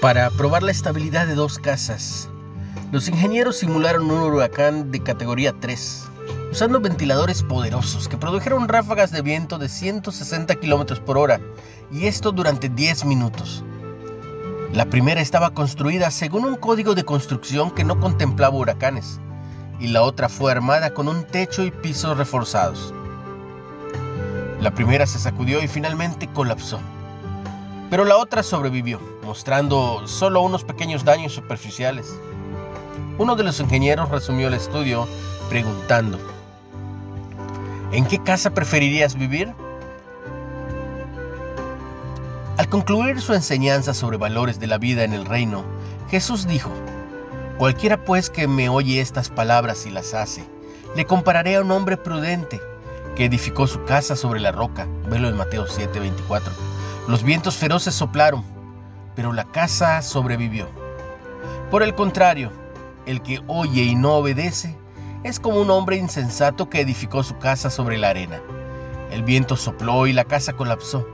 Para probar la estabilidad de dos casas, los ingenieros simularon un huracán de categoría 3, usando ventiladores poderosos que produjeron ráfagas de viento de 160 km por hora, y esto durante 10 minutos. La primera estaba construida según un código de construcción que no contemplaba huracanes, y la otra fue armada con un techo y pisos reforzados. La primera se sacudió y finalmente colapsó pero la otra sobrevivió, mostrando solo unos pequeños daños superficiales. Uno de los ingenieros resumió el estudio preguntando, ¿en qué casa preferirías vivir? Al concluir su enseñanza sobre valores de la vida en el reino, Jesús dijo, Cualquiera pues que me oye estas palabras y las hace, le compararé a un hombre prudente que edificó su casa sobre la roca. Velo en Mateo 7:24. Los vientos feroces soplaron, pero la casa sobrevivió. Por el contrario, el que oye y no obedece es como un hombre insensato que edificó su casa sobre la arena. El viento sopló y la casa colapsó.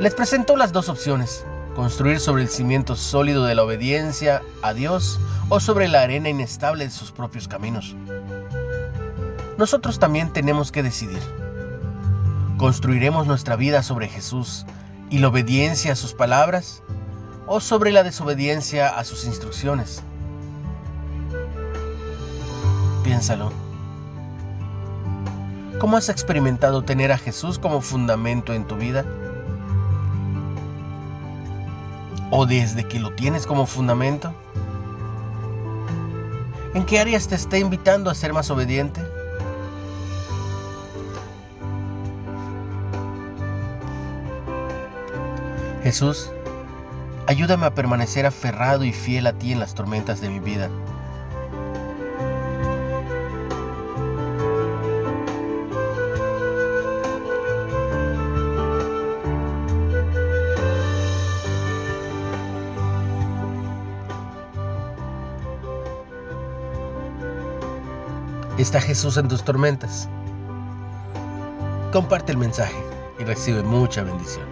Les presentó las dos opciones, construir sobre el cimiento sólido de la obediencia a Dios o sobre la arena inestable de sus propios caminos. Nosotros también tenemos que decidir. ¿Construiremos nuestra vida sobre Jesús y la obediencia a sus palabras o sobre la desobediencia a sus instrucciones? Piénsalo. ¿Cómo has experimentado tener a Jesús como fundamento en tu vida? ¿O desde que lo tienes como fundamento? ¿En qué áreas te está invitando a ser más obediente? Jesús, ayúdame a permanecer aferrado y fiel a ti en las tormentas de mi vida. ¿Está Jesús en tus tormentas? Comparte el mensaje y recibe mucha bendición.